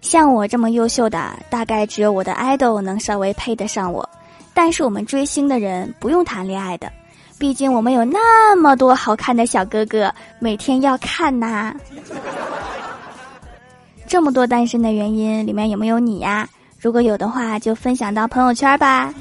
像我这么优秀的，大概只有我的 idol 能稍微配得上我，但是我们追星的人不用谈恋爱的，毕竟我们有那么多好看的小哥哥每天要看呐。这么多单身的原因里面有没有你呀？如果有的话，就分享到朋友圈吧。